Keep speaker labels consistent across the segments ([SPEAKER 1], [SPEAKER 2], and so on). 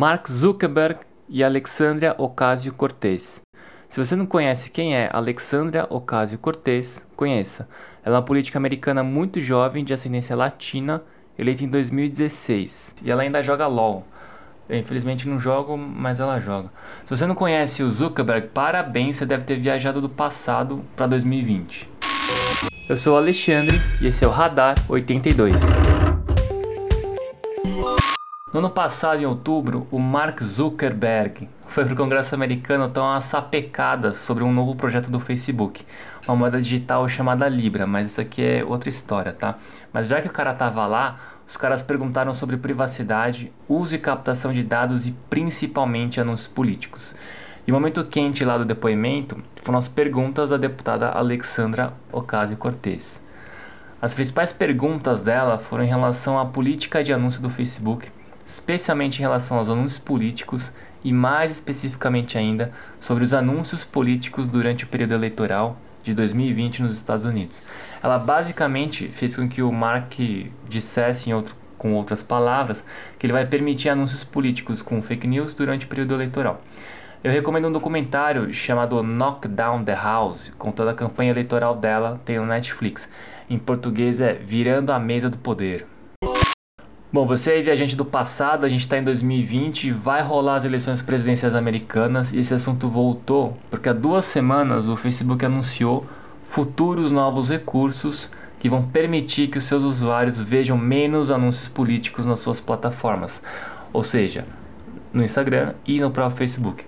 [SPEAKER 1] Mark Zuckerberg e Alexandria Ocasio-Cortez. Se você não conhece quem é Alexandria Ocasio-Cortez, conheça. Ela é uma política americana muito jovem de ascendência latina, eleita em 2016, e ela ainda joga LoL. Eu, infelizmente não jogo, mas ela joga. Se você não conhece o Zuckerberg, parabéns, você deve ter viajado do passado para 2020. Eu sou o Alexandre e esse é o Radar 82. No ano passado, em outubro, o Mark Zuckerberg foi para o Congresso americano dar uma sapecada sobre um novo projeto do Facebook, uma moeda digital chamada Libra, mas isso aqui é outra história, tá? Mas já que o cara tava lá, os caras perguntaram sobre privacidade, uso e captação de dados e principalmente anúncios políticos. E o momento quente lá do depoimento foram as perguntas da deputada Alexandra Ocasio-Cortez. As principais perguntas dela foram em relação à política de anúncio do Facebook, especialmente em relação aos anúncios políticos e mais especificamente ainda sobre os anúncios políticos durante o período eleitoral de 2020 nos Estados Unidos. Ela basicamente fez com que o Mark dissesse, outro, com outras palavras, que ele vai permitir anúncios políticos com fake news durante o período eleitoral. Eu recomendo um documentário chamado Knock Down the House, contando a campanha eleitoral dela, tem no Netflix. Em português é Virando a Mesa do Poder. Bom, você é viajante do passado, a gente está em 2020, vai rolar as eleições presidenciais americanas e esse assunto voltou porque há duas semanas o Facebook anunciou futuros novos recursos que vão permitir que os seus usuários vejam menos anúncios políticos nas suas plataformas, ou seja, no Instagram e no próprio Facebook.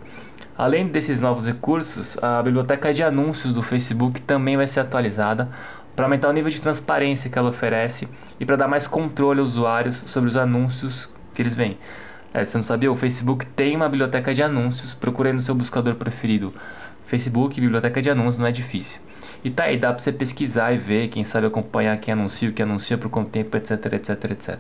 [SPEAKER 1] Além desses novos recursos, a biblioteca de anúncios do Facebook também vai ser atualizada para aumentar o nível de transparência que ela oferece e para dar mais controle aos usuários sobre os anúncios que eles veem. É, você não sabia? O Facebook tem uma biblioteca de anúncios, procurando no seu buscador preferido. Facebook, biblioteca de anúncios, não é difícil. E tá aí, dá para você pesquisar e ver, quem sabe acompanhar quem anuncia, o que anuncia, por quanto tempo, etc, etc, etc.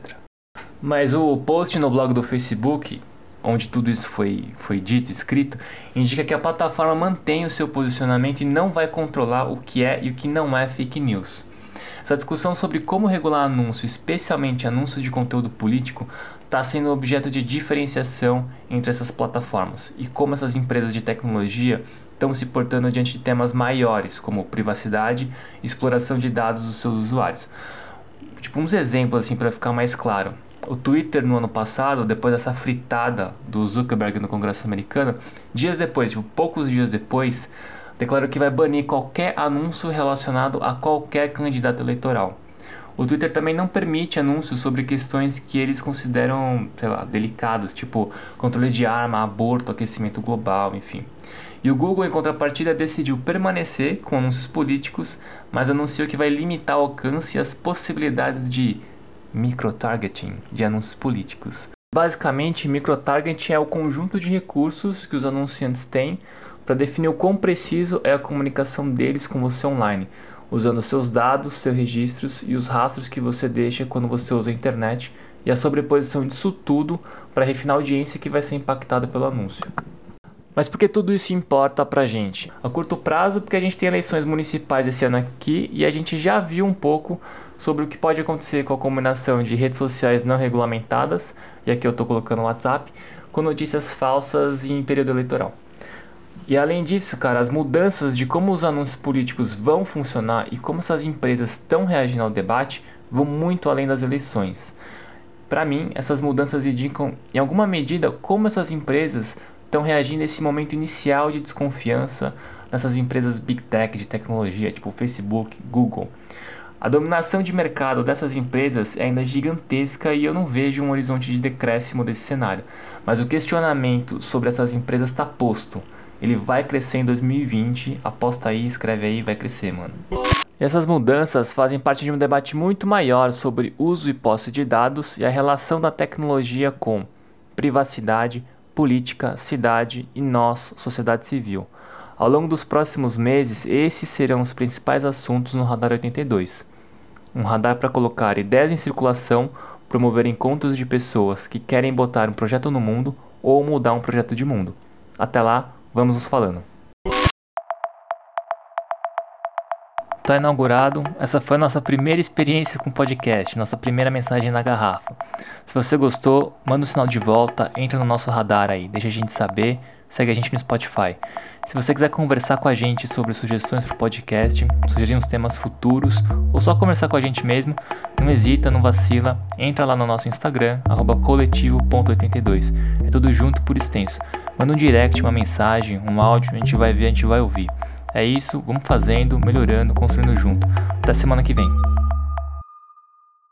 [SPEAKER 1] Mas o post no blog do Facebook onde tudo isso foi, foi dito, escrito, indica que a plataforma mantém o seu posicionamento e não vai controlar o que é e o que não é fake news. Essa discussão sobre como regular anúncio, especialmente anúncios de conteúdo político, está sendo objeto de diferenciação entre essas plataformas e como essas empresas de tecnologia estão se portando diante de temas maiores, como privacidade e exploração de dados dos seus usuários. Tipo, uns exemplos assim para ficar mais claro o Twitter no ano passado, depois dessa fritada do Zuckerberg no Congresso americano, dias depois, tipo, poucos dias depois, declarou que vai banir qualquer anúncio relacionado a qualquer candidato eleitoral. O Twitter também não permite anúncios sobre questões que eles consideram, sei lá, delicadas, tipo controle de arma, aborto, aquecimento global, enfim. E o Google, em contrapartida, decidiu permanecer com anúncios políticos, mas anunciou que vai limitar o alcance e as possibilidades de microtargeting de anúncios políticos. Basicamente, microtargeting é o conjunto de recursos que os anunciantes têm para definir o quão preciso é a comunicação deles com você online, usando seus dados, seus registros e os rastros que você deixa quando você usa a internet e a sobreposição disso tudo para refinar a audiência que vai ser impactada pelo anúncio. Mas por que tudo isso importa pra gente? A curto prazo, porque a gente tem eleições municipais esse ano aqui e a gente já viu um pouco sobre o que pode acontecer com a combinação de redes sociais não regulamentadas, e aqui eu estou colocando o WhatsApp, com notícias falsas em período eleitoral. E além disso, cara, as mudanças de como os anúncios políticos vão funcionar e como essas empresas estão reagindo ao debate vão muito além das eleições. Para mim, essas mudanças indicam, em alguma medida, como essas empresas estão reagindo a esse momento inicial de desconfiança nessas empresas big tech de tecnologia, tipo Facebook, Google. A dominação de mercado dessas empresas é ainda gigantesca e eu não vejo um horizonte de decréscimo desse cenário. Mas o questionamento sobre essas empresas está posto. Ele vai crescer em 2020, aposta aí, escreve aí, vai crescer, mano. E essas mudanças fazem parte de um debate muito maior sobre uso e posse de dados e a relação da tecnologia com privacidade, política, cidade e nós, sociedade civil. Ao longo dos próximos meses, esses serão os principais assuntos no Radar 82 um radar para colocar ideias em circulação, promover encontros de pessoas que querem botar um projeto no mundo ou mudar um projeto de mundo. Até lá, vamos nos falando. está inaugurado. Essa foi a nossa primeira experiência com podcast, nossa primeira mensagem na garrafa. Se você gostou, manda um sinal de volta, entra no nosso radar aí, deixa a gente saber, segue a gente no Spotify. Se você quiser conversar com a gente sobre sugestões para o podcast, sugerir uns temas futuros ou só conversar com a gente mesmo, não hesita, não vacila, entra lá no nosso Instagram, coletivo.82. É tudo junto por extenso. Manda um direct, uma mensagem, um áudio, a gente vai ver, a gente vai ouvir. É isso, vamos fazendo, melhorando, construindo junto. Até semana que vem.